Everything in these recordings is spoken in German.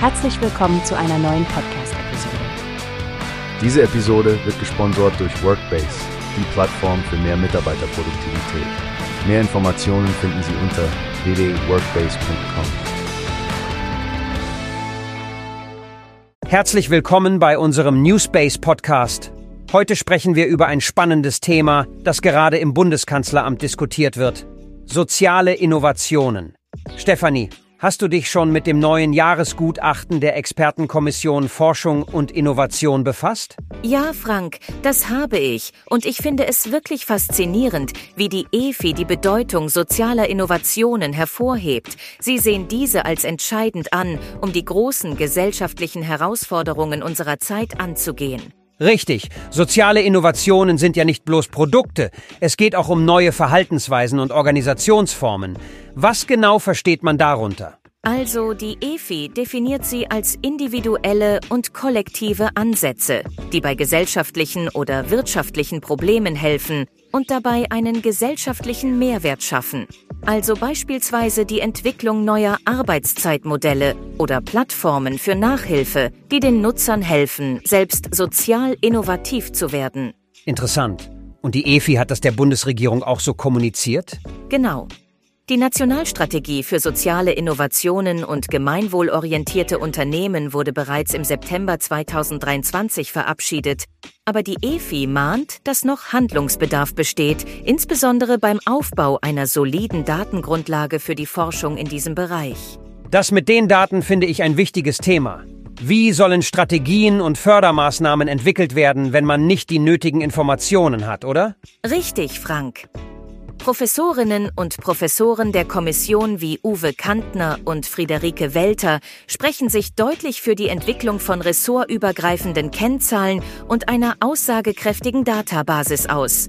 Herzlich willkommen zu einer neuen Podcast-Episode. Diese Episode wird gesponsert durch Workbase, die Plattform für mehr Mitarbeiterproduktivität. Mehr Informationen finden Sie unter www.workbase.com. Herzlich willkommen bei unserem Newspace Podcast. Heute sprechen wir über ein spannendes Thema, das gerade im Bundeskanzleramt diskutiert wird. Soziale Innovationen. Stefanie, Hast du dich schon mit dem neuen Jahresgutachten der Expertenkommission Forschung und Innovation befasst? Ja, Frank, das habe ich. Und ich finde es wirklich faszinierend, wie die EFI die Bedeutung sozialer Innovationen hervorhebt. Sie sehen diese als entscheidend an, um die großen gesellschaftlichen Herausforderungen unserer Zeit anzugehen. Richtig, soziale Innovationen sind ja nicht bloß Produkte, es geht auch um neue Verhaltensweisen und Organisationsformen. Was genau versteht man darunter? Also die EFI definiert sie als individuelle und kollektive Ansätze, die bei gesellschaftlichen oder wirtschaftlichen Problemen helfen und dabei einen gesellschaftlichen Mehrwert schaffen also beispielsweise die Entwicklung neuer Arbeitszeitmodelle oder Plattformen für Nachhilfe, die den Nutzern helfen, selbst sozial innovativ zu werden. Interessant. Und die EFI hat das der Bundesregierung auch so kommuniziert? Genau. Die Nationalstrategie für soziale Innovationen und gemeinwohlorientierte Unternehmen wurde bereits im September 2023 verabschiedet, aber die EFI mahnt, dass noch Handlungsbedarf besteht, insbesondere beim Aufbau einer soliden Datengrundlage für die Forschung in diesem Bereich. Das mit den Daten finde ich ein wichtiges Thema. Wie sollen Strategien und Fördermaßnahmen entwickelt werden, wenn man nicht die nötigen Informationen hat, oder? Richtig, Frank. Professorinnen und Professoren der Kommission wie Uwe Kantner und Friederike Welter sprechen sich deutlich für die Entwicklung von ressortübergreifenden Kennzahlen und einer aussagekräftigen Databasis aus.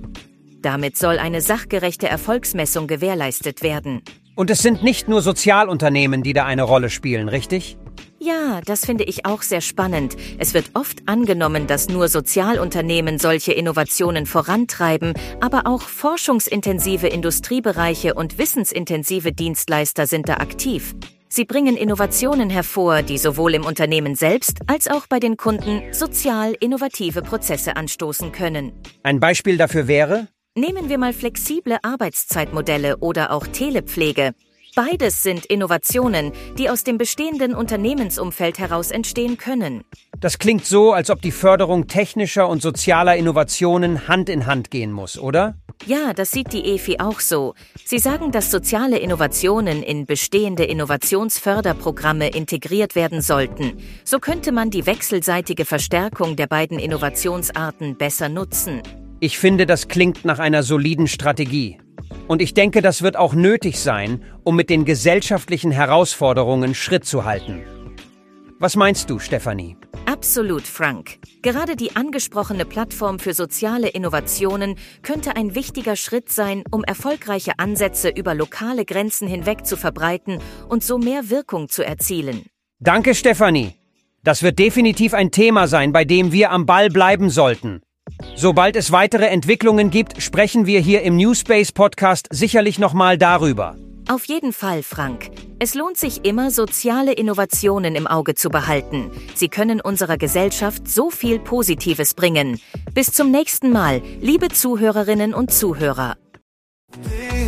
Damit soll eine sachgerechte Erfolgsmessung gewährleistet werden. Und es sind nicht nur Sozialunternehmen, die da eine Rolle spielen, richtig? Ja, das finde ich auch sehr spannend. Es wird oft angenommen, dass nur Sozialunternehmen solche Innovationen vorantreiben, aber auch forschungsintensive Industriebereiche und wissensintensive Dienstleister sind da aktiv. Sie bringen Innovationen hervor, die sowohl im Unternehmen selbst als auch bei den Kunden sozial innovative Prozesse anstoßen können. Ein Beispiel dafür wäre? Nehmen wir mal flexible Arbeitszeitmodelle oder auch Telepflege. Beides sind Innovationen, die aus dem bestehenden Unternehmensumfeld heraus entstehen können. Das klingt so, als ob die Förderung technischer und sozialer Innovationen Hand in Hand gehen muss, oder? Ja, das sieht die EFI auch so. Sie sagen, dass soziale Innovationen in bestehende Innovationsförderprogramme integriert werden sollten. So könnte man die wechselseitige Verstärkung der beiden Innovationsarten besser nutzen. Ich finde, das klingt nach einer soliden Strategie. Und ich denke, das wird auch nötig sein, um mit den gesellschaftlichen Herausforderungen Schritt zu halten. Was meinst du, Stefanie? Absolut, Frank. Gerade die angesprochene Plattform für soziale Innovationen könnte ein wichtiger Schritt sein, um erfolgreiche Ansätze über lokale Grenzen hinweg zu verbreiten und so mehr Wirkung zu erzielen. Danke, Stefanie. Das wird definitiv ein Thema sein, bei dem wir am Ball bleiben sollten. Sobald es weitere Entwicklungen gibt, sprechen wir hier im Newspace Podcast sicherlich nochmal darüber. Auf jeden Fall, Frank. Es lohnt sich immer, soziale Innovationen im Auge zu behalten. Sie können unserer Gesellschaft so viel Positives bringen. Bis zum nächsten Mal, liebe Zuhörerinnen und Zuhörer.